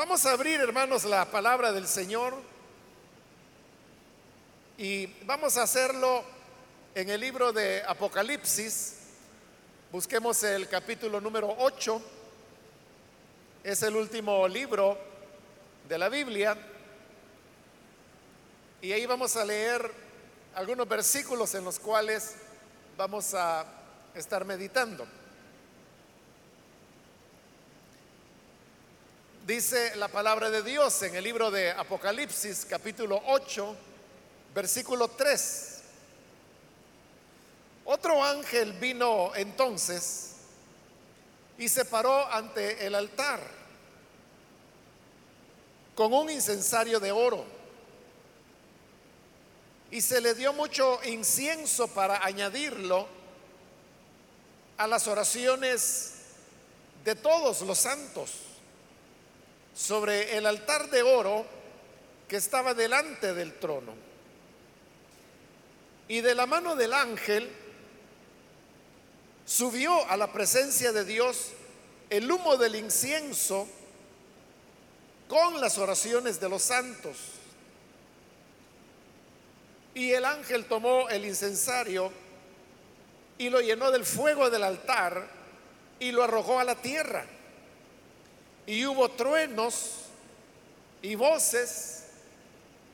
Vamos a abrir, hermanos, la palabra del Señor y vamos a hacerlo en el libro de Apocalipsis. Busquemos el capítulo número 8. Es el último libro de la Biblia. Y ahí vamos a leer algunos versículos en los cuales vamos a estar meditando. Dice la palabra de Dios en el libro de Apocalipsis capítulo 8, versículo 3. Otro ángel vino entonces y se paró ante el altar con un incensario de oro. Y se le dio mucho incienso para añadirlo a las oraciones de todos los santos sobre el altar de oro que estaba delante del trono. Y de la mano del ángel subió a la presencia de Dios el humo del incienso con las oraciones de los santos. Y el ángel tomó el incensario y lo llenó del fuego del altar y lo arrojó a la tierra y hubo truenos y voces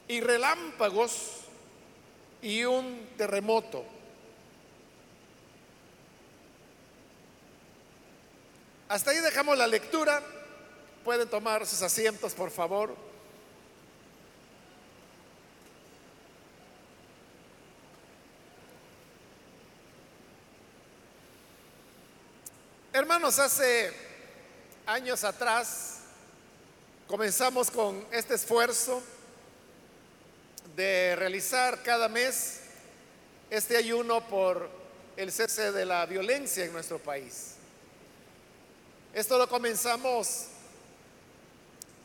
y relámpagos y un terremoto. Hasta ahí dejamos la lectura. Pueden tomar sus asientos, por favor. Hermanos, hace años atrás comenzamos con este esfuerzo de realizar cada mes este ayuno por el cese de la violencia en nuestro país. Esto lo comenzamos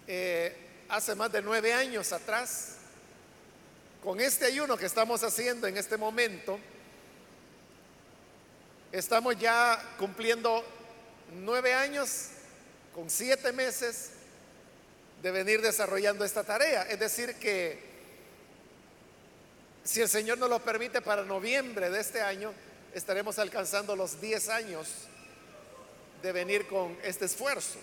eh, hace más de nueve años atrás. Con este ayuno que estamos haciendo en este momento, estamos ya cumpliendo nueve años con siete meses de venir desarrollando esta tarea. Es decir, que si el Señor nos lo permite para noviembre de este año, estaremos alcanzando los diez años de venir con este esfuerzo.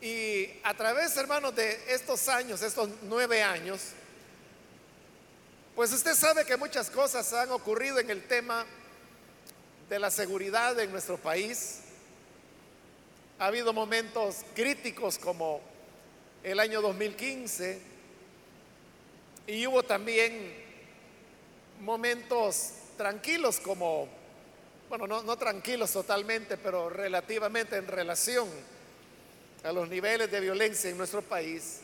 Y a través, hermanos, de estos años, estos nueve años, pues usted sabe que muchas cosas han ocurrido en el tema de la seguridad en nuestro país. Ha habido momentos críticos como el año 2015 y hubo también momentos tranquilos como, bueno, no, tranquilos totalmente, pero relativamente en relación a los niveles de violencia en nuestro país.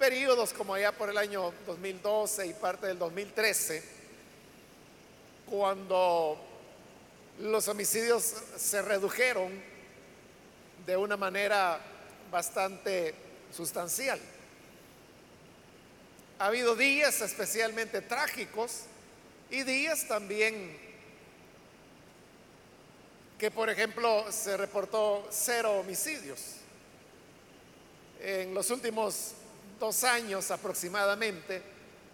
Periodos como allá por el año 2012 y parte del 2013, cuando los homicidios se redujeron de una manera bastante sustancial. Ha habido días especialmente trágicos y días también que, por ejemplo, se reportó cero homicidios. En los últimos dos años aproximadamente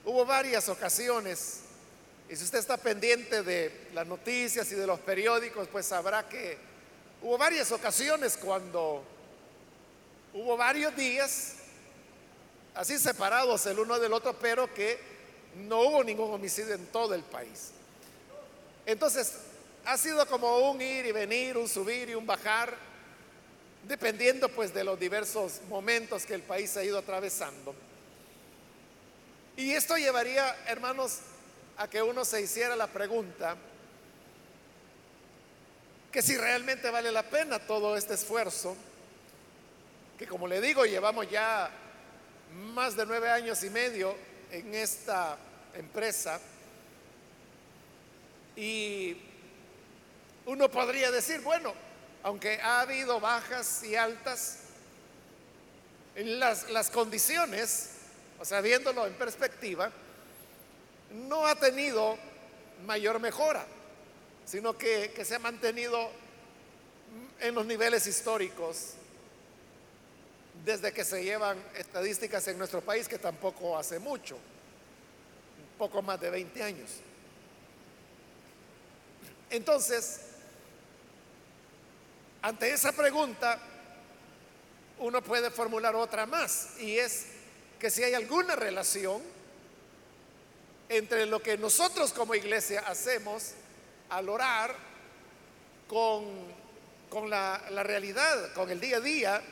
hubo varias ocasiones, y si usted está pendiente de las noticias y de los periódicos, pues sabrá que Hubo varias ocasiones cuando hubo varios días así separados el uno del otro, pero que no hubo ningún homicidio en todo el país. Entonces, ha sido como un ir y venir, un subir y un bajar, dependiendo pues de los diversos momentos que el país ha ido atravesando. Y esto llevaría, hermanos, a que uno se hiciera la pregunta, que si realmente vale la pena todo este esfuerzo, que como le digo, llevamos ya más de nueve años y medio en esta empresa, y uno podría decir, bueno, aunque ha habido bajas y altas, las, las condiciones, o sea, viéndolo en perspectiva, no ha tenido mayor mejora sino que, se ha mantenido en los niveles históricos desde que se llevan estadísticas en nuestro país, que tampoco hace mucho, poco más de 20 años. Entonces, ante esa pregunta, uno puede formular otra más, y es que si hay alguna relación entre lo que nosotros como iglesia hacemos al orar con, con la, la realidad, con el día a día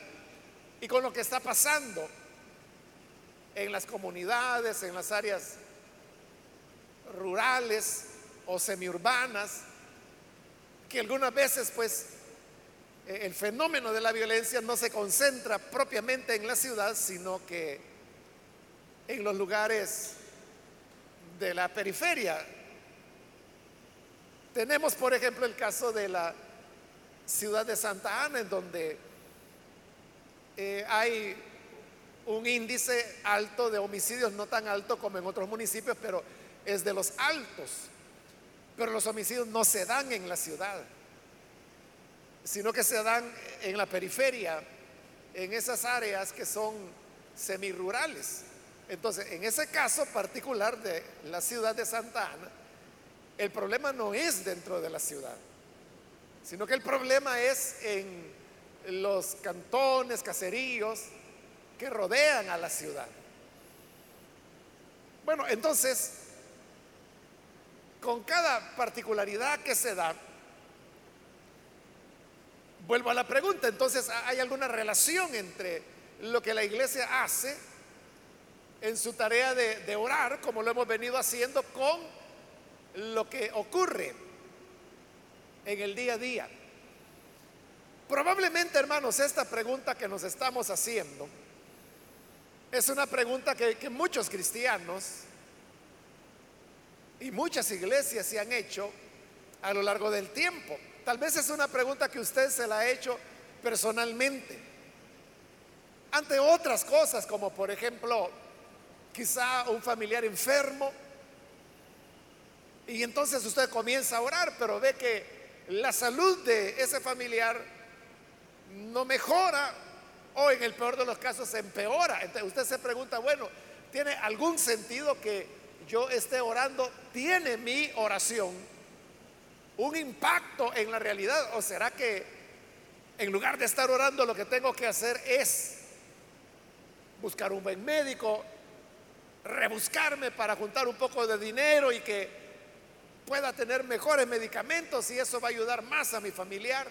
y con lo que está pasando en las comunidades, en las áreas rurales o semiurbanas, que algunas veces pues eh, el fenómeno de la violencia no se concentra propiamente en la ciudad, sino que en los lugares de la periferia. Tenemos, por ejemplo, el caso de la ciudad de Santa Ana, en donde eh, hay un índice alto de homicidios, no tan alto como en otros municipios, pero es de los altos. Pero los homicidios no se dan en la ciudad sino que se dan en la periferia, en esas áreas que son semirurales. Entonces, en ese caso particular de la ciudad de Santa Ana, el problema no es dentro de la ciudad, sino que el problema es en los cantones, caseríos que rodean a la ciudad. Bueno, entonces, con cada particularidad que se da, Vuelvo a la pregunta, entonces, ¿hay alguna relación entre lo que la iglesia hace en su tarea de, orar, como lo hemos venido haciendo, con lo que ocurre en el día a día? Probablemente, hermanos, esta pregunta que nos estamos haciendo es una pregunta que, que muchos cristianos y muchas iglesias se han hecho a lo largo del tiempo. Tal vez es una pregunta que usted se la ha hecho personalmente. Ante otras cosas, como por ejemplo, quizá un familiar enfermo, y entonces usted comienza a orar, pero ve que la salud de ese familiar no mejora o en el peor de los casos se empeora. Entonces usted se pregunta, bueno, ¿tiene algún sentido que yo esté orando? ¿Tiene mi oración un impacto en la realidad? ¿O será que en lugar de estar orando lo que tengo que hacer es buscar un buen médico, rebuscarme para juntar un poco de dinero y que pueda tener mejores medicamentos y eso va a ayudar más a mi familiar?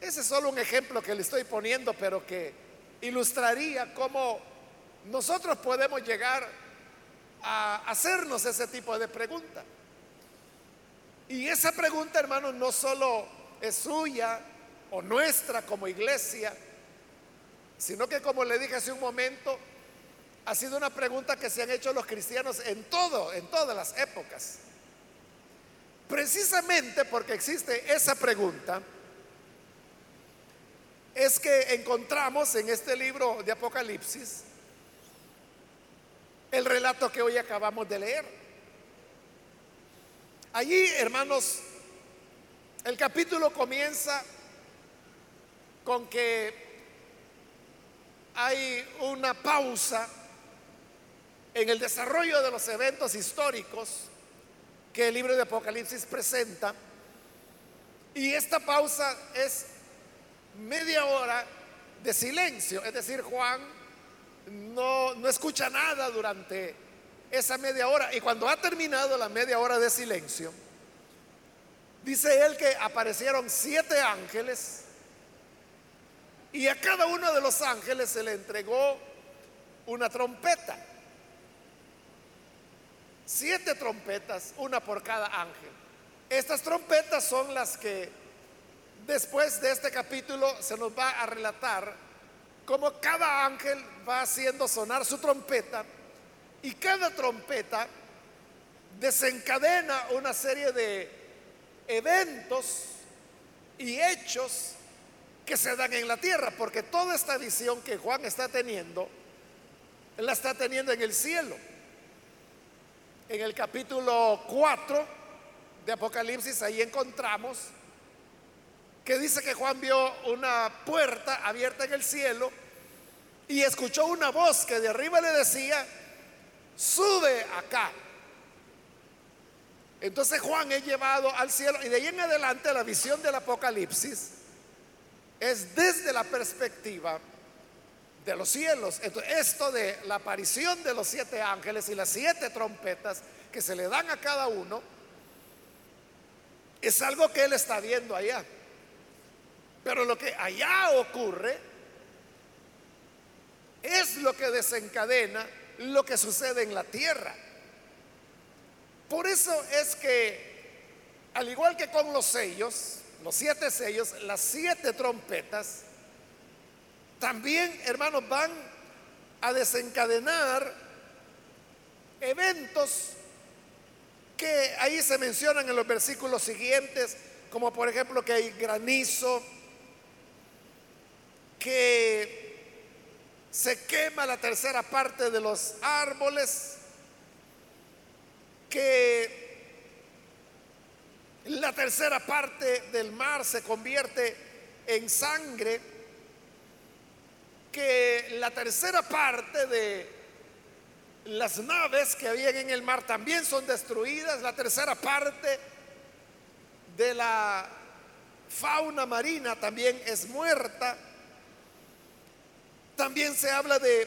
Ese es solo un ejemplo que le estoy poniendo, pero que ilustraría cómo nosotros podemos llegar a hacernos ese tipo de preguntas. Y esa pregunta, hermanos, no solo es suya o nuestra como iglesia, sino que como le dije hace un momento, ha sido una pregunta que se han hecho los cristianos en todo, en todas las épocas. Precisamente porque existe esa pregunta, es que encontramos en este libro de Apocalipsis el relato que hoy acabamos de leer. Allí, hermanos, el capítulo comienza con que hay una pausa en el desarrollo de los eventos históricos que el libro de Apocalipsis presenta. Y esta pausa es media hora de silencio, es decir, Juan no, no escucha nada durante esa media hora. Y cuando ha terminado la media hora de silencio, dice él que aparecieron siete ángeles y a cada uno de los ángeles se le entregó una trompeta. Siete trompetas, una por cada ángel. Estas trompetas son las que después de este capítulo se nos va a relatar cómo cada ángel va haciendo sonar su trompeta y cada trompeta desencadena una serie de eventos y hechos que se dan en la tierra, porque toda esta visión que Juan está teniendo, la está teniendo en el cielo. En el capítulo 4 de Apocalipsis, ahí encontramos que dice que Juan vio una puerta abierta en el cielo y escuchó una voz que de arriba le decía, sube acá. Entonces Juan es llevado al cielo y de ahí en adelante la visión del Apocalipsis es desde la perspectiva de los cielos. Esto de la aparición de los siete ángeles y las siete trompetas que se le dan a cada uno, es algo que él está viendo allá. Pero lo que allá ocurre es lo que desencadena lo que sucede en la tierra. Por eso es que, al igual que con los sellos, los siete sellos, las siete trompetas, también, hermanos, van a desencadenar eventos que ahí se mencionan en los versículos siguientes, como por ejemplo que hay granizo, que se quema la tercera parte de los árboles, que la tercera parte del mar se convierte en sangre, que la tercera parte de las naves que habían en el mar también son destruidas, la tercera parte de la fauna marina también es muerta. También se habla de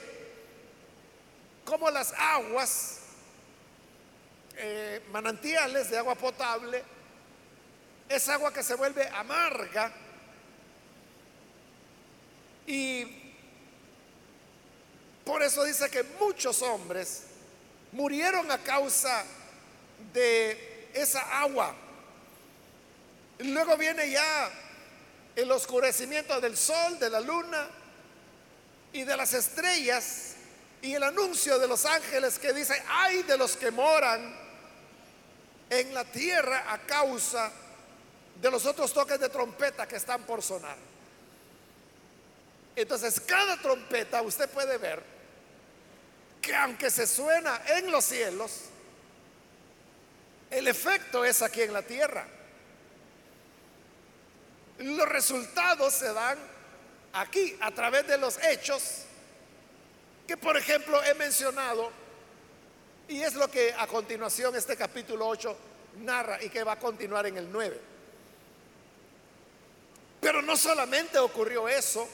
cómo las aguas, eh, manantiales de agua potable, es agua que se vuelve amarga y por eso dice que muchos hombres murieron a causa de esa agua. Luego viene ya el oscurecimiento del sol, de la luna y de las estrellas y el anuncio de los ángeles que dice, ay de los que moran en la tierra a causa de los otros toques de trompeta que están por sonar. Entonces, cada trompeta usted puede ver que aunque se suena en los cielos, el efecto es aquí en la tierra. Los resultados se dan aquí a través de los hechos que por ejemplo he mencionado y es lo que a continuación este capítulo 8 narra y que va a continuar en el 9. Pero no solamente ocurrió eso,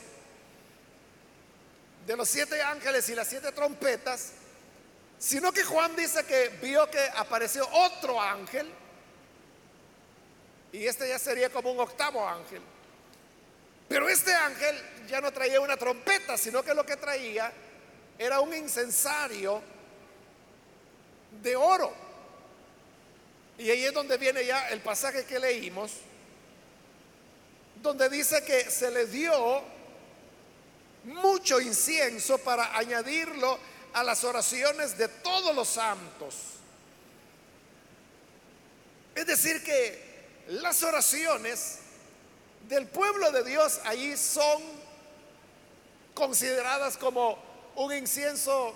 de los siete ángeles y las siete trompetas, sino que Juan dice que vio que apareció otro ángel, y este ya sería como un octavo ángel. Pero este ángel ya no traía una trompeta, sino que lo que traía era un incensario de oro. Y ahí es donde viene ya el pasaje que leímos, donde dice que se le dio mucho incienso para añadirlo a las oraciones de todos los santos. Es decir, que las oraciones del pueblo de Dios allí son consideradas como un incienso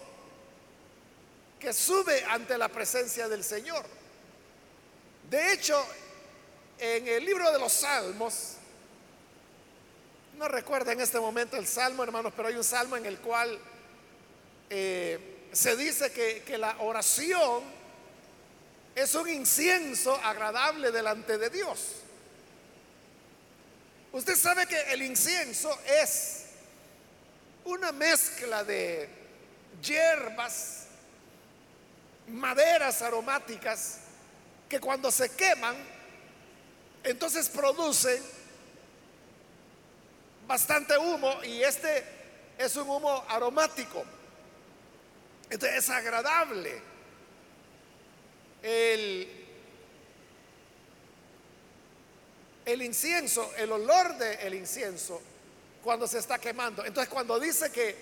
que sube ante la presencia del Señor. De hecho, en el libro de los Salmos, no recuerdo en este momento el salmo, hermanos, pero hay un salmo en el cual eh, se dice que, que la oración es un incienso agradable delante de Dios. Usted sabe que el incienso es una mezcla de hierbas, maderas aromáticas, que cuando se queman, entonces producen bastante humo y este es un humo aromático. Entonces es agradable. El, el incienso, el olor del incienso cuando se está quemando. Entonces cuando dice que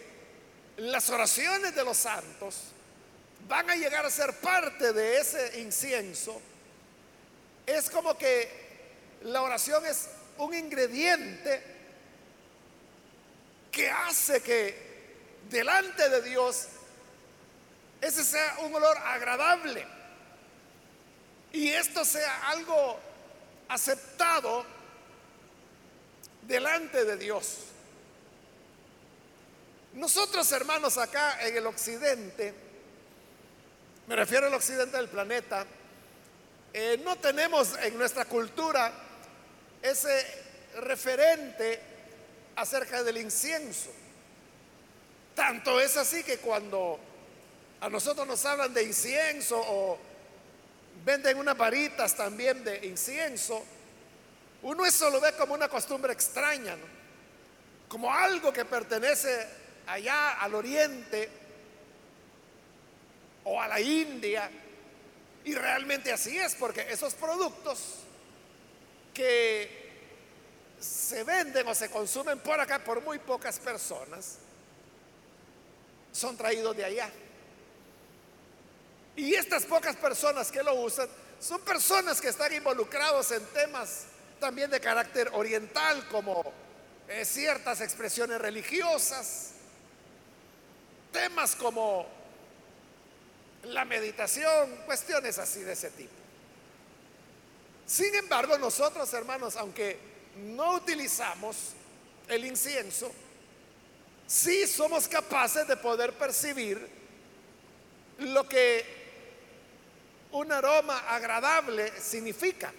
las oraciones de los santos van a llegar a ser parte de ese incienso, es como que la oración es un ingrediente que hace que delante de Dios ese sea un olor agradable y esto sea algo aceptado delante de Dios. Nosotros, hermanos, acá en el occidente, me refiero al occidente del planeta, eh, no tenemos en nuestra cultura ese referente acerca del incienso. Tanto es así que cuando a nosotros nos hablan de incienso o venden unas varitas también de incienso, uno eso lo ve como una costumbre extraña, como algo que pertenece allá al oriente o a la India. Y realmente así es, porque esos productos que se venden o se consumen por acá por muy pocas personas, son traídos de allá. Y estas pocas personas que lo usan son personas que están involucrados en temas también de carácter oriental, como eh, ciertas expresiones religiosas, temas como la meditación, cuestiones así de ese tipo. Sin embargo, nosotros, hermanos, aunque no utilizamos el incienso, sí somos capaces de poder percibir lo que un aroma agradable significa.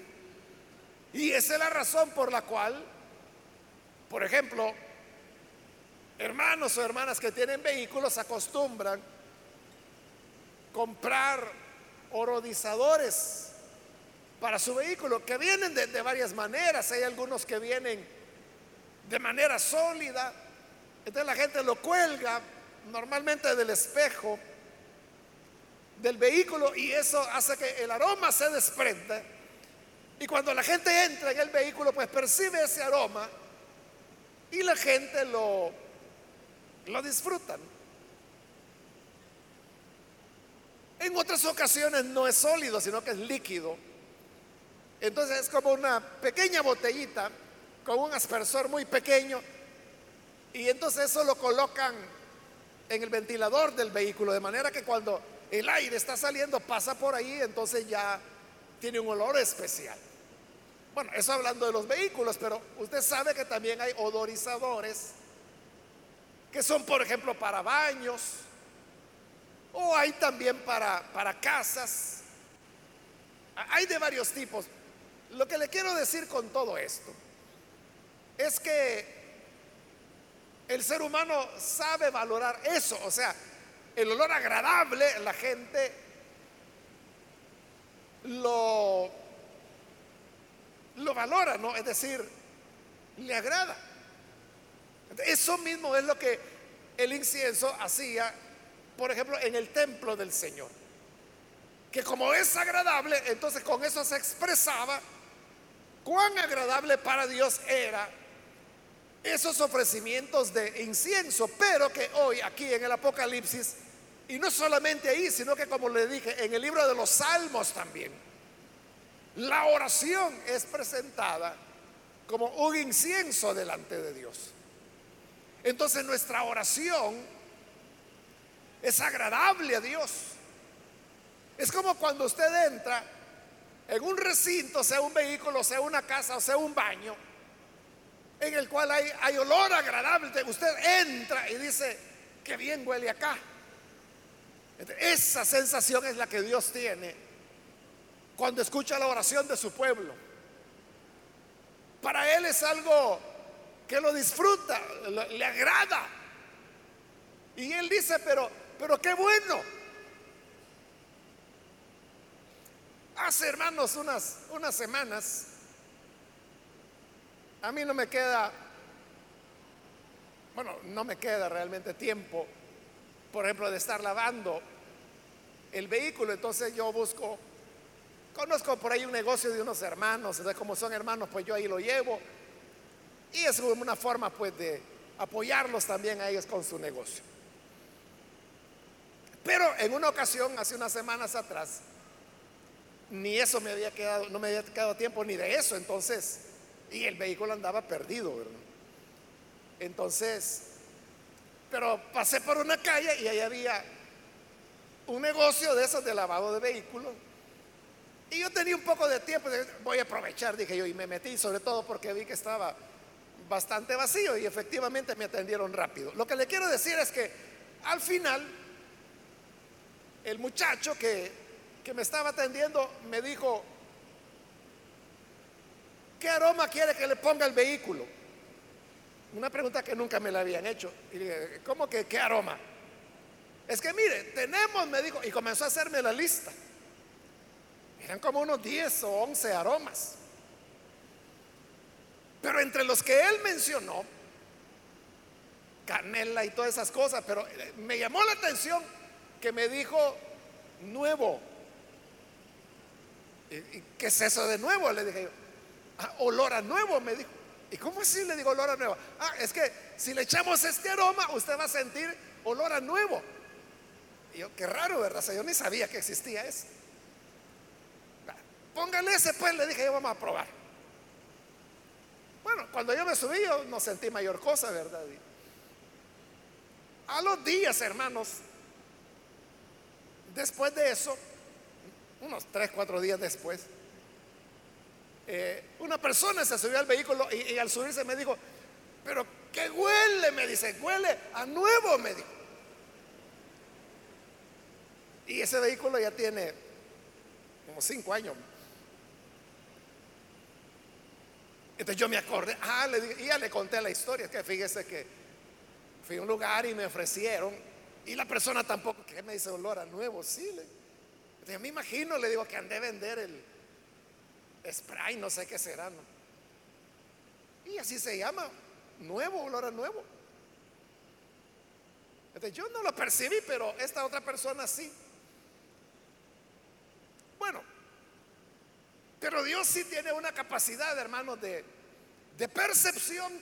Y esa es la razón por la cual, por ejemplo, hermanos o hermanas que tienen vehículos acostumbran comprar orodizadores para su vehículo, que vienen de, varias maneras. Hay algunos que vienen de manera sólida. Entonces la gente lo cuelga normalmente del espejo del vehículo y eso hace que el aroma se desprenda. Y cuando la gente entra en el vehículo, pues percibe ese aroma y la gente lo, lo disfrutan. En otras ocasiones no es sólido, sino que es líquido. Entonces es como una pequeña botellita con un aspersor muy pequeño y entonces eso lo colocan en el ventilador del vehículo, de manera que cuando el aire está saliendo, pasa por ahí, entonces ya tiene un olor especial. Bueno, eso hablando de los vehículos, pero usted sabe que también hay odorizadores que son, por ejemplo, para baños, o hay también para, para casas. Hay de varios tipos. Lo que le quiero decir con todo esto es que el ser humano sabe valorar eso, o sea, el olor agradable, la gente lo, lo valora, ¿no? Es decir, le agrada. Eso mismo es lo que el incienso hacía, por ejemplo, en el templo del Señor. Que como es agradable, entonces con eso se expresaba cuán agradable para Dios era esos ofrecimientos de incienso, pero que hoy aquí en el Apocalipsis y no solamente ahí, sino que como le dije, en el libro de los Salmos también, la oración es presentada como un incienso delante de Dios. Entonces nuestra oración es agradable a Dios. Es como cuando usted entra en un recinto, sea un vehículo, sea una casa, o sea un baño, en el cual hay, hay olor agradable. Usted entra y dice, que bien huele acá. Esa sensación es la que Dios tiene cuando escucha la oración de su pueblo. Para Él es algo que lo disfruta, le agrada. Y Él dice, pero, pero qué bueno. Hace, hermanos, unas, unas semanas, a mí no me queda, bueno, no me queda realmente tiempo por ejemplo, de estar lavando el vehículo. Entonces yo busco, conozco por ahí un negocio de unos hermanos, entonces como son hermanos, pues yo ahí lo llevo. Y es una forma pues de apoyarlos también a ellos con su negocio. Pero en una ocasión, hace unas semanas atrás, ni eso me había quedado, no me había quedado tiempo ni de eso, entonces, y el vehículo andaba perdido, Entonces, pero pasé por una calle y ahí había un negocio de esos de lavado de vehículos. Y yo tenía un poco de tiempo, voy a aprovechar, dije yo, y me metí, sobre todo porque vi que estaba bastante vacío y efectivamente me atendieron rápido. Lo que le quiero decir es que al final el muchacho que, que me estaba atendiendo me dijo, ¿qué aroma quiere que le ponga el vehículo? Una pregunta que nunca me la habían hecho. Y dije, ¿cómo que qué aroma? Es que mire, tenemos, me dijo, y comenzó a hacerme la lista. Eran como unos 10 o 11 aromas. Pero entre los que él mencionó, canela y todas esas cosas, pero eh, me llamó la atención que me dijo nuevo. ¿Y, qué es eso de nuevo? Le dije yo. Ah, olor a nuevo, me dijo. ¿Y cómo así le digo olor a nuevo? Ah, es que si le echamos este aroma, usted va a sentir olor a nuevo. Y yo, qué raro, ¿verdad? yo ni sabía que existía eso. Póngale ese, pues le dije, yo vamos a probar. Bueno, cuando yo me subí, yo no sentí mayor cosa, ¿verdad? a los días, hermanos, después de eso, unos tres, cuatro días después, eh, una persona se subió al vehículo y, al subirse me dijo, pero ¿qué huele? Me dice, huele a nuevo, me dijo. Y ese vehículo ya tiene como cinco años. Entonces yo me acordé, ah, le y ya le conté la historia, que fíjese que fui a un lugar y me ofrecieron, y la persona tampoco, que me dice olor a nuevo, sí. Le, me imagino, le digo que andé a vender el spray, no sé qué será. Y así se llama, nuevo, olor a nuevo. Yo no lo percibí, pero esta otra persona sí. Bueno, pero Dios sí tiene una capacidad, hermanos, de, de percepción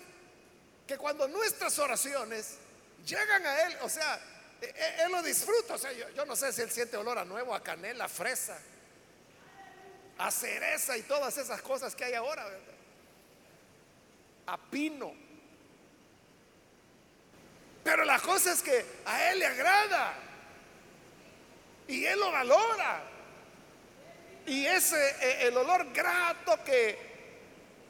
que cuando nuestras oraciones llegan a Él, o sea, Él, lo disfruta. O sea, yo, no sé si Él siente olor a nuevo, a canela, a fresa, a cereza y todas esas cosas que hay ahora, A pino. Pero la cosa es que a Él le agrada y Él lo valora. Y ese, eh, el olor grato que,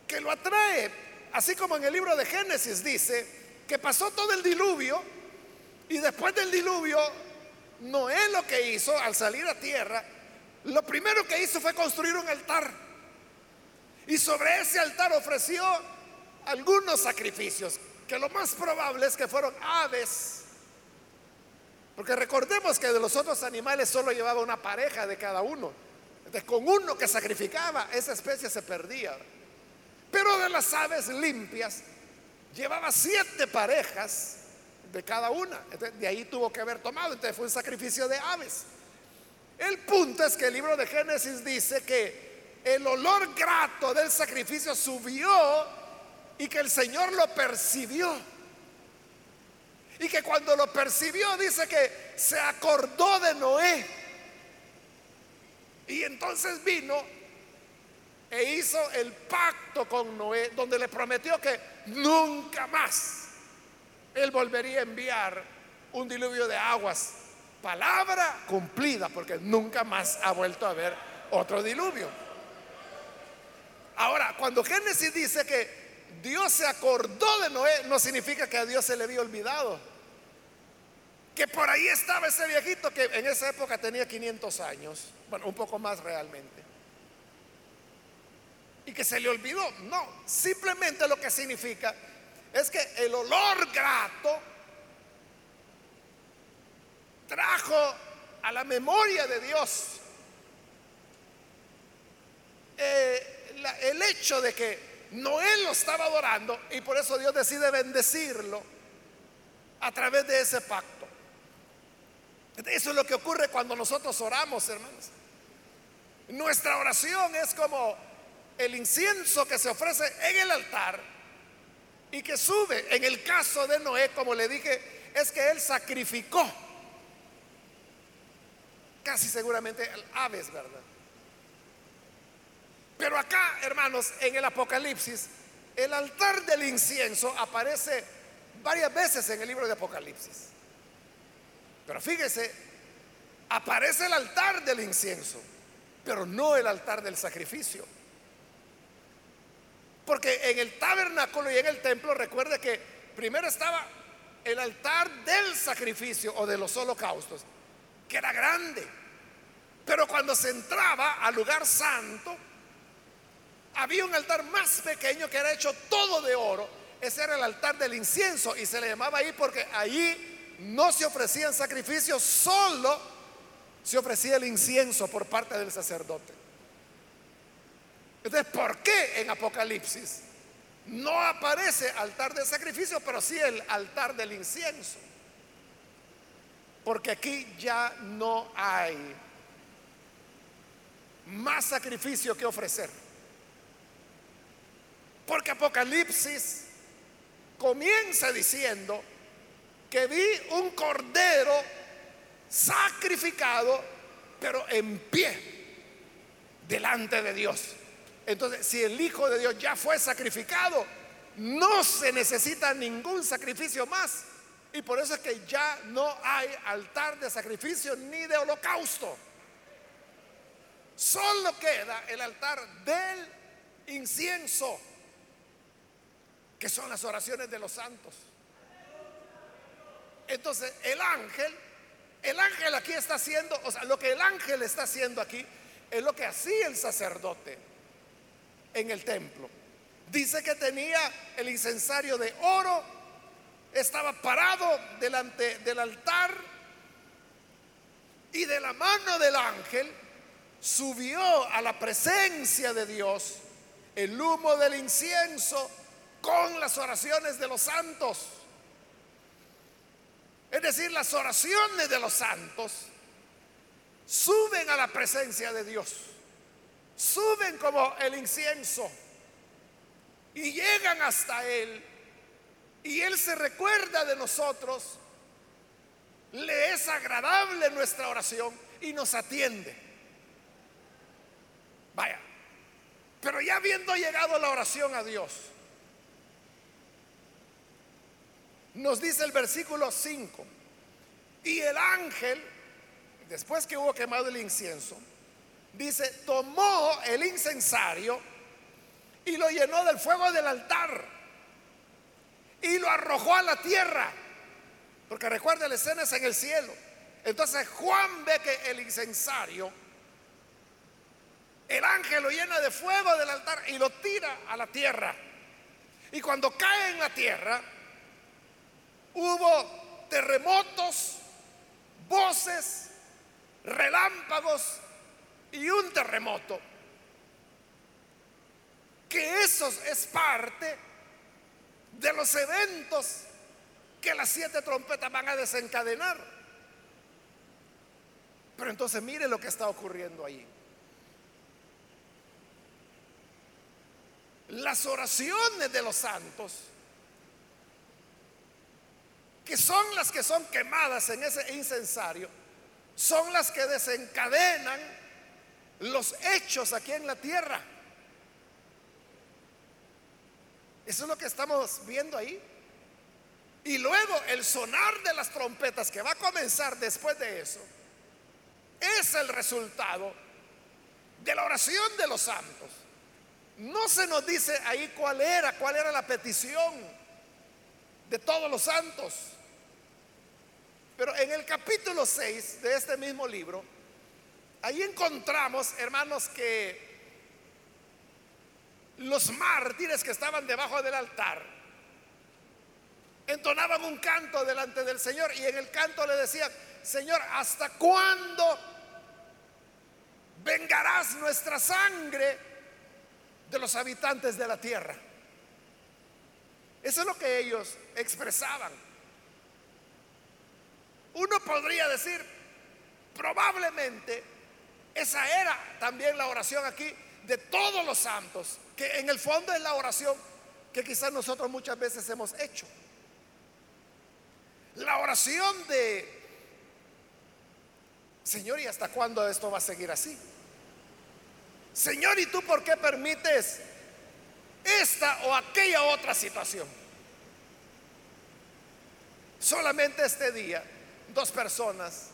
que lo atrae, así como en el libro de Génesis dice, que pasó todo el diluvio y después del diluvio, Noé lo que hizo al salir a tierra, lo primero que hizo fue construir un altar. Y sobre ese altar ofreció algunos sacrificios, que lo más probable es que fueron aves. Porque recordemos que de los otros animales solo llevaba una pareja de cada uno con uno que sacrificaba, esa especie se perdía. Pero de las aves limpias, llevaba siete parejas de cada una. de ahí tuvo que haber tomado. Entonces fue un sacrificio de aves. El punto es que el libro de Génesis dice que el olor grato del sacrificio subió y que el Señor lo percibió. Y que cuando lo percibió dice que se acordó de Noé y entonces vino e hizo el pacto con Noé, donde le prometió que nunca más él volvería a enviar un diluvio de aguas. Palabra cumplida, porque nunca más ha vuelto a haber otro diluvio. Ahora, cuando Génesis dice que Dios se acordó de Noé, no significa que a Dios se le había olvidado. Que por ahí estaba ese viejito que en esa época tenía 500 años bueno, un poco más realmente. Y que se le olvidó. No, simplemente lo que significa es que el olor grato trajo a la memoria de Dios eh, el hecho de que Noé lo estaba adorando y por eso Dios decide bendecirlo a través de ese pacto. Eso es lo que ocurre cuando nosotros oramos, hermanos. Nuestra oración es como el incienso que se ofrece en el altar y que sube. En el caso de Noé, como le dije, es que él sacrificó casi seguramente aves, ¿verdad? Pero acá, hermanos, en el Apocalipsis, el altar del incienso aparece varias veces en el libro de Apocalipsis. Pero fíjese, aparece el altar del incienso, pero no el altar del sacrificio. Porque en el tabernáculo y en el templo, recuerde que primero estaba el altar del sacrificio o de los holocaustos, que era grande. Pero cuando se entraba al lugar santo, había un altar más pequeño que era hecho todo de oro. Ese era el altar del incienso y se le llamaba ahí porque ahí no se ofrecían sacrificios, solo se ofrecía el incienso por parte del sacerdote. Entonces, ¿por qué en Apocalipsis no aparece altar de sacrificio, pero sí el altar del incienso? Porque aquí ya no hay más sacrificio que ofrecer. Porque Apocalipsis comienza diciendo que vi un cordero sacrificado, pero en pie, delante de Dios. Entonces, si el Hijo de Dios ya fue sacrificado, no se necesita ningún sacrificio más. Y por eso es que ya no hay altar de sacrificio ni de holocausto. Solo queda el altar del incienso, que son las oraciones de los santos. Entonces, el ángel, el ángel aquí está haciendo, o sea, lo que el ángel está haciendo aquí es lo que hacía el sacerdote en el templo. Dice que tenía el incensario de oro, estaba parado delante del altar y de la mano del ángel subió a la presencia de Dios el humo del incienso con las oraciones de los santos. Es decir, las oraciones de los santos suben a la presencia de Dios, suben como el incienso y llegan hasta Él. Y Él se recuerda de nosotros, le es agradable nuestra oración y nos atiende. Vaya, pero ya habiendo llegado la oración a Dios, nos dice el versículo 5, y el ángel, después que hubo quemado el incienso, dice, tomó el incensario y lo llenó del fuego del altar y lo arrojó a la tierra, porque recuerda la escena es en el cielo. Entonces Juan ve que el incensario, el ángel lo llena de fuego del altar y lo tira a la tierra. Y cuando cae en la tierra, hubo terremotos, voces, relámpagos y un terremoto. Que eso es parte de los eventos que las siete trompetas van a desencadenar. Pero entonces mire lo que está ocurriendo ahí. Las oraciones de los santos que son las que son quemadas en ese incensario, son las que desencadenan los hechos aquí en la tierra. Eso es lo que estamos viendo ahí. Y luego el sonar de las trompetas que va a comenzar después de eso es el resultado de la oración de los santos. No se nos dice ahí cuál era, cuál era la petición de todos los santos. Pero en el capítulo 6 de este mismo libro, ahí encontramos, hermanos, que los mártires que estaban debajo del altar entonaban un canto delante del Señor y en el canto le decían, Señor, ¿hasta cuándo vengarás nuestra sangre de los habitantes de la tierra? Eso es lo que ellos expresaban. Uno podría decir, probablemente esa era también la oración aquí de todos los santos, que en el fondo es la oración que quizás nosotros muchas veces hemos hecho. La oración de, Señor, ¿y hasta cuándo esto va a seguir así? Señor, ¿y tú por qué permites esta o aquella otra situación? Solamente este día dos personas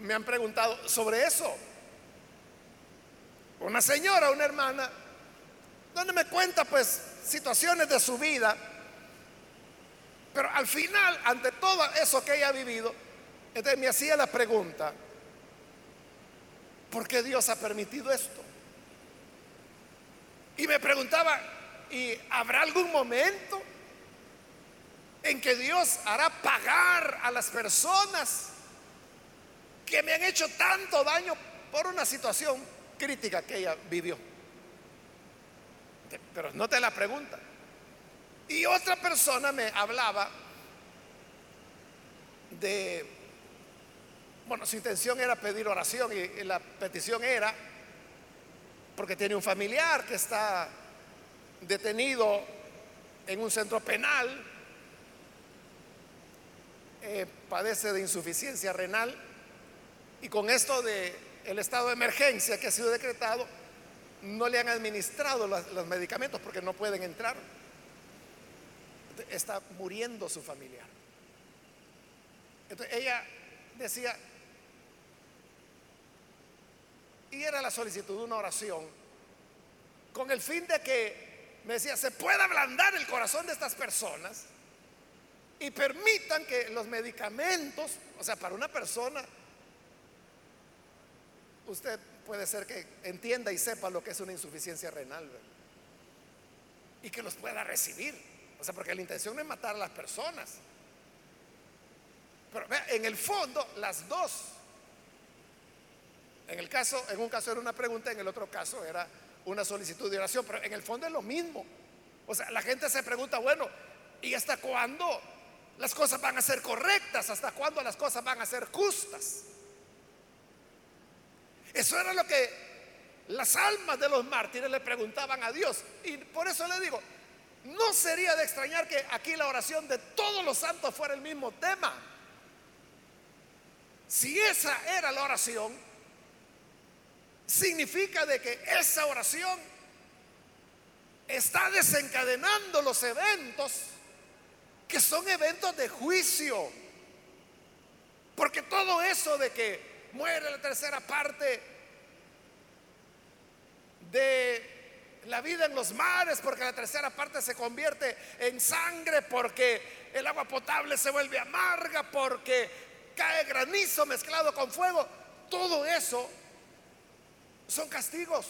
me han preguntado sobre eso. Una señora, una hermana, donde me cuenta pues situaciones de su vida, pero al final, ante todo eso que ella ha vivido, entonces me hacía la pregunta, ¿por qué Dios ha permitido esto? Y me preguntaba, ¿y habrá algún momento en que Dios hará pagar a las personas que me han hecho tanto daño por una situación crítica que ella vivió? Pero no te la pregunta. Y otra persona me hablaba de, bueno, su intención era pedir oración y, la petición era porque tiene un familiar que está detenido en un centro penal, eh, padece de insuficiencia renal y con esto de el estado de emergencia que ha sido decretado, no le han administrado los medicamentos porque no pueden entrar está muriendo su familiar. Entonces ella decía, y era la solicitud de una oración, con el fin de que, me decía, se pueda ablandar el corazón de estas personas y permitan que los medicamentos, o sea, para una persona, usted puede ser que entienda y sepa lo que es una insuficiencia renal y que los pueda recibir. O sea, porque la intención no es matar a las personas. Pero en el fondo, las dos. En el caso, en un caso era una pregunta, en el otro caso era una solicitud de oración, pero en el fondo es lo mismo. O sea, la gente se pregunta, bueno, ¿y hasta cuándo las cosas van a ser correctas? ¿Hasta cuándo las cosas van a ser justas? Eso era lo que las almas de los mártires le preguntaban a Dios. Y por eso le digo, no sería de extrañar que aquí la oración de todos los santos fuera el mismo tema. Si esa era la oración, significa de que esa oración está desencadenando los eventos que son eventos de juicio. Porque todo eso de que muere la tercera parte de la vida en los mares, porque la tercera parte se convierte en sangre, porque el agua potable se vuelve amarga, porque cae granizo mezclado con fuego. Todo eso son castigos.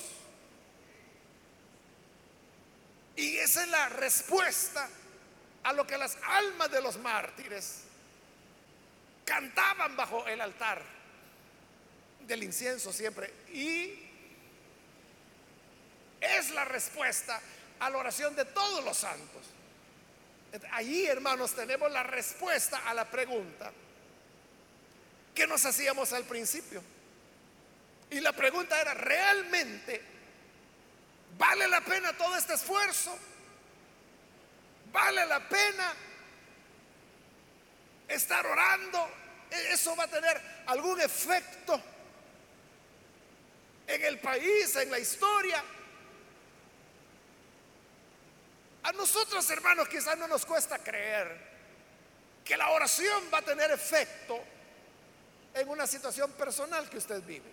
Y esa es la respuesta a lo que las almas de los mártires cantaban bajo el altar del incienso siempre. Y es la respuesta a la oración de todos los santos. Allí, hermanos, tenemos la respuesta a la pregunta que nos hacíamos al principio. Y la pregunta era, ¿realmente vale la pena todo este esfuerzo? ¿Vale la pena estar orando? ¿E-, ¿Eso va a tener algún efecto en el país, en la historia? A nosotros, hermanos, quizás no nos cuesta creer que la oración va a tener efecto en una situación personal que usted vive.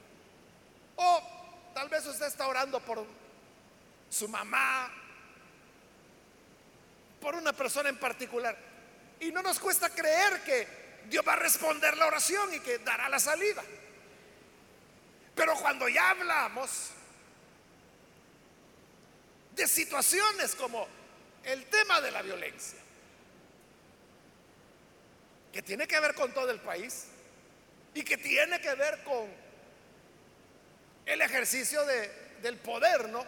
O tal vez usted está orando por su mamá, por una persona en particular. Y no nos cuesta creer que Dios va a responder la oración y que dará la salida. Pero cuando ya hablamos de situaciones como el tema de la violencia, que tiene que ver con todo el país y que tiene que ver con el ejercicio del poder, ¿no?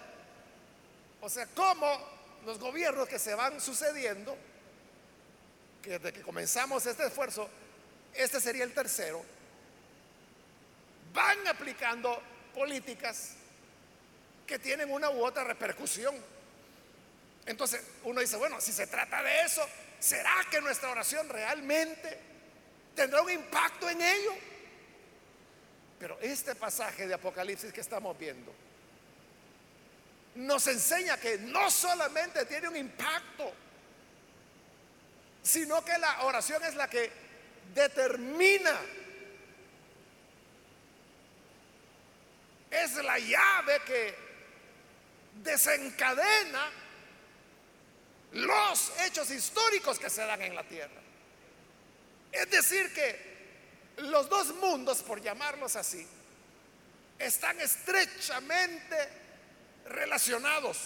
O sea, cómo los gobiernos que se van sucediendo, que desde que comenzamos este esfuerzo, este sería el tercero, van aplicando políticas que tienen una u otra repercusión entonces uno dice, bueno, si se trata de eso, ¿será que nuestra oración realmente tendrá un impacto en ello? Pero este pasaje de Apocalipsis que estamos viendo nos enseña que no solamente tiene un impacto, sino que la oración es la que determina, es la llave que desencadena los hechos históricos que se dan en la tierra. Es decir, que los dos mundos, por llamarlos así, están estrechamente relacionados.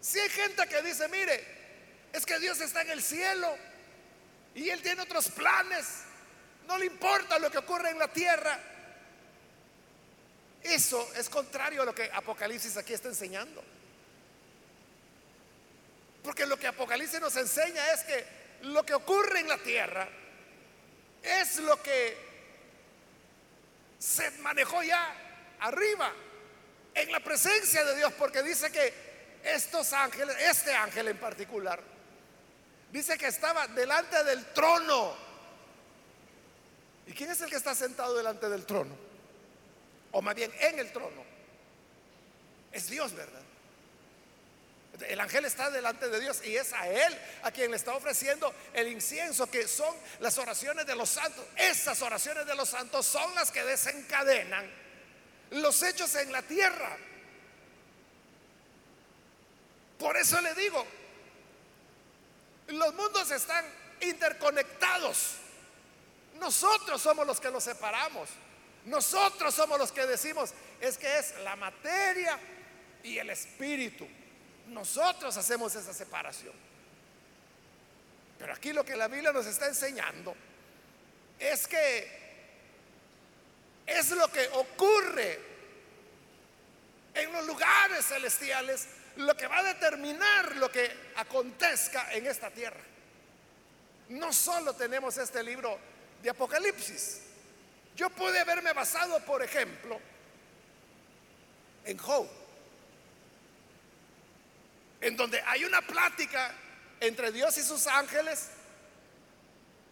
Si hay gente que dice, mire, es que Dios está en el cielo y Él tiene otros planes, no le importa lo que ocurre en la tierra. Eso es contrario a lo que Apocalipsis aquí está enseñando. Porque lo que Apocalipsis nos enseña es que lo que ocurre en la tierra es lo que se manejó ya arriba, en la presencia de Dios, porque dice que estos ángeles, este ángel en particular, dice que estaba delante del trono. ¿Y quién es el que está sentado delante del trono? O más bien en el trono. Es Dios, ¿verdad? El ángel está delante de Dios y es a él a quien le está ofreciendo el incienso, que son las oraciones de los santos. Esas oraciones de los santos son las que desencadenan los hechos en la tierra. Por eso le digo, los mundos están interconectados. Nosotros somos los que los separamos. Nosotros somos los que decimos, es que es la materia y el espíritu. Nosotros hacemos esa separación. Pero aquí lo que la Biblia nos está enseñando es que es lo que ocurre en los lugares celestiales lo que va a determinar lo que acontezca en esta tierra. No solo tenemos este libro de Apocalipsis. Yo pude haberme basado, por ejemplo, en Job en donde hay una plática entre Dios y sus ángeles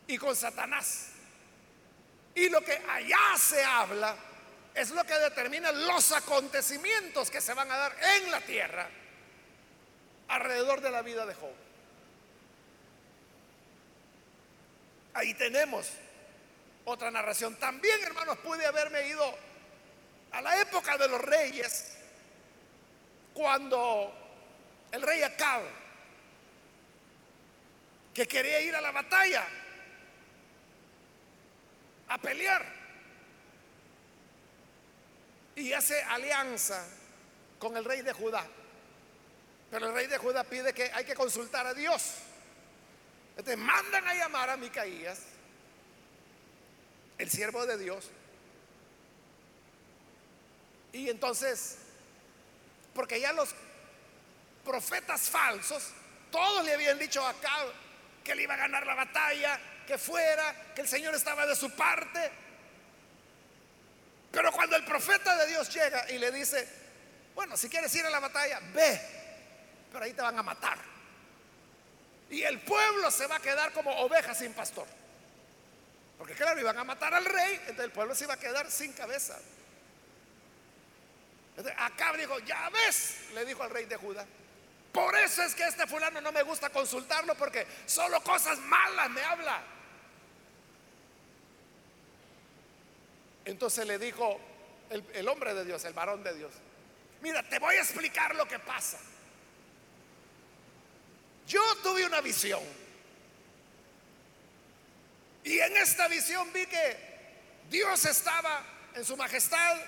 y con Satanás. Y lo que allá se habla es lo que determina los acontecimientos que se van a dar en la tierra alrededor de la vida de Job. Ahí tenemos otra narración. También, hermanos, pude haberme ido a la época de los reyes, cuando el rey Acab, que quería ir a la batalla, a pelear, y hace alianza con el rey de Judá. Pero el rey de Judá pide que hay que consultar a Dios. Entonces mandan a llamar a Micaías, el siervo de Dios. Y entonces, porque ya los profetas falsos, todos le habían dicho a que él iba a ganar la batalla, que fuera, que el Señor estaba de su parte. Pero cuando el profeta de Dios llega y le dice, bueno, si quieres ir a la batalla, ve, pero ahí te van a matar. Y el pueblo se va a quedar como oveja sin pastor. Porque claro, iban a matar al rey, entonces el pueblo se iba a quedar sin cabeza. Acá dijo, ya ves, le dijo al rey de Judá, por eso es que este fulano no me gusta consultarlo porque solo cosas malas me habla. Entonces le dijo el, hombre de Dios, el varón de Dios, mira, te voy a explicar lo que pasa. Yo tuve una visión. Y en esta visión vi que Dios estaba en su majestad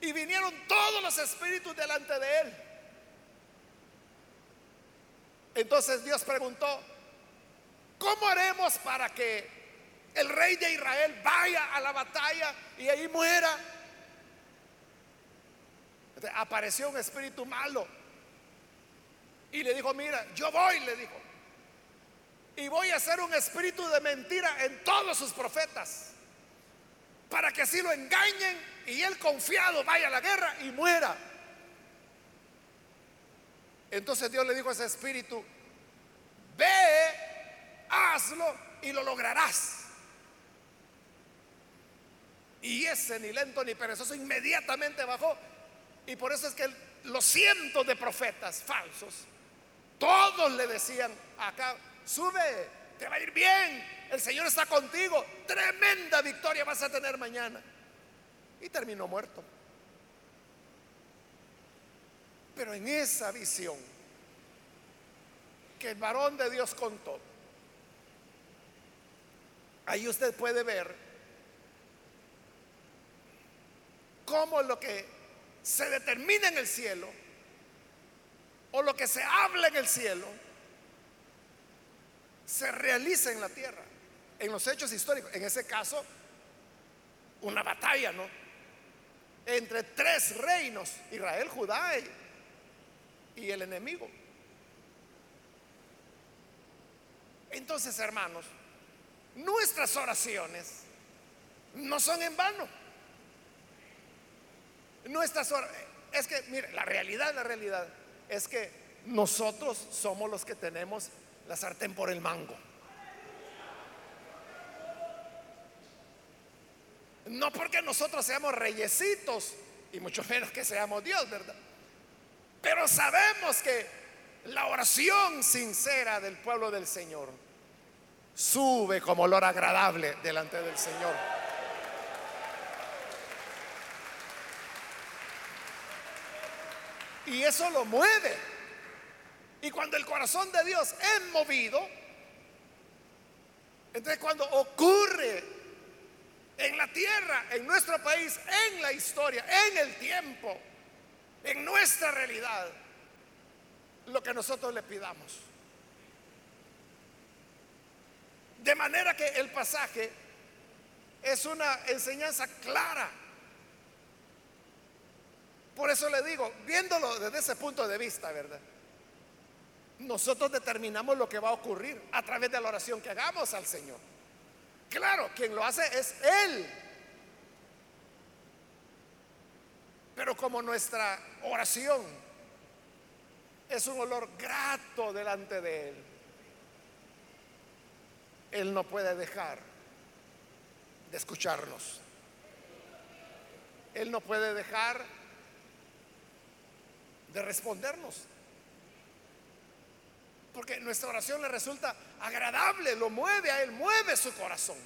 y vinieron todos los espíritus delante de él. Entonces Dios preguntó, ¿cómo haremos para que el rey de Israel vaya a la batalla y ahí muera? apareció un espíritu malo y le dijo, mira, yo voy, le dijo, y voy a hacer un espíritu de mentira en todos sus profetas, para que así lo engañen y él confiado vaya a la guerra y muera. Entonces Dios le dijo a ese espíritu, ve, hazlo y lo lograrás. Y ese ni lento ni perezoso inmediatamente bajó. Y por eso es que los cientos de profetas falsos, todos le decían acá, sube, te va a ir bien, el Señor está contigo, tremenda victoria vas a tener mañana. Y terminó muerto. Pero en esa visión que el varón de Dios contó, ahí usted puede ver cómo lo que se determina en el cielo o lo que se habla en el cielo se realiza en la tierra, en los hechos históricos. En ese caso, una batalla, ¿no? Entre tres reinos, Israel, Judá y, el enemigo. Entonces, hermanos, nuestras oraciones no son en vano. Nuestras oraciones, es que, mire, la realidad, la realidad es que nosotros somos los que tenemos la sartén por el mango. No porque nosotros seamos reyesitos y mucho menos que seamos Dios, ¿verdad? Pero sabemos que la oración sincera del pueblo del Señor sube como olor agradable delante del Señor. Y eso lo mueve. Y cuando el corazón de Dios es movido, entonces cuando ocurre en la tierra, en nuestro país, en la historia, en el tiempo, en nuestra realidad, lo que nosotros le pidamos. De manera que el pasaje es una enseñanza clara por eso le digo, viéndolo desde ese punto de vista, ¿verdad? Nosotros determinamos lo que va a ocurrir a través de la oración que hagamos al Señor. Claro, quien lo hace es Él. Pero como nuestra oración es un olor grato delante de Él, Él no puede dejar de escucharnos. Él no puede dejar de respondernos. Porque nuestra oración le resulta agradable, lo mueve a Él, mueve su corazón.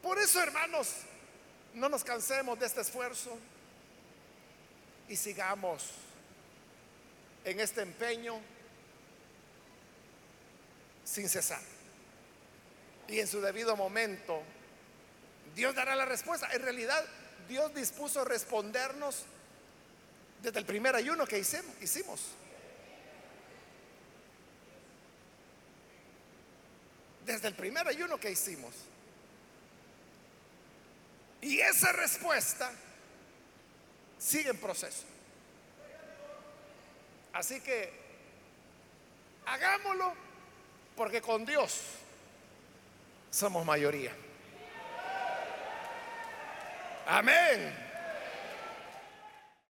Por eso, hermanos, no nos cansemos de este esfuerzo y sigamos en este empeño sin cesar. Y en su debido momento, Dios dará la respuesta. En realidad, Dios dispuso respondernos desde el primer ayuno que hicimos. Desde el primer ayuno que hicimos. Y esa respuesta sigue en proceso. Así que hagámoslo porque con Dios somos mayoría. Amén.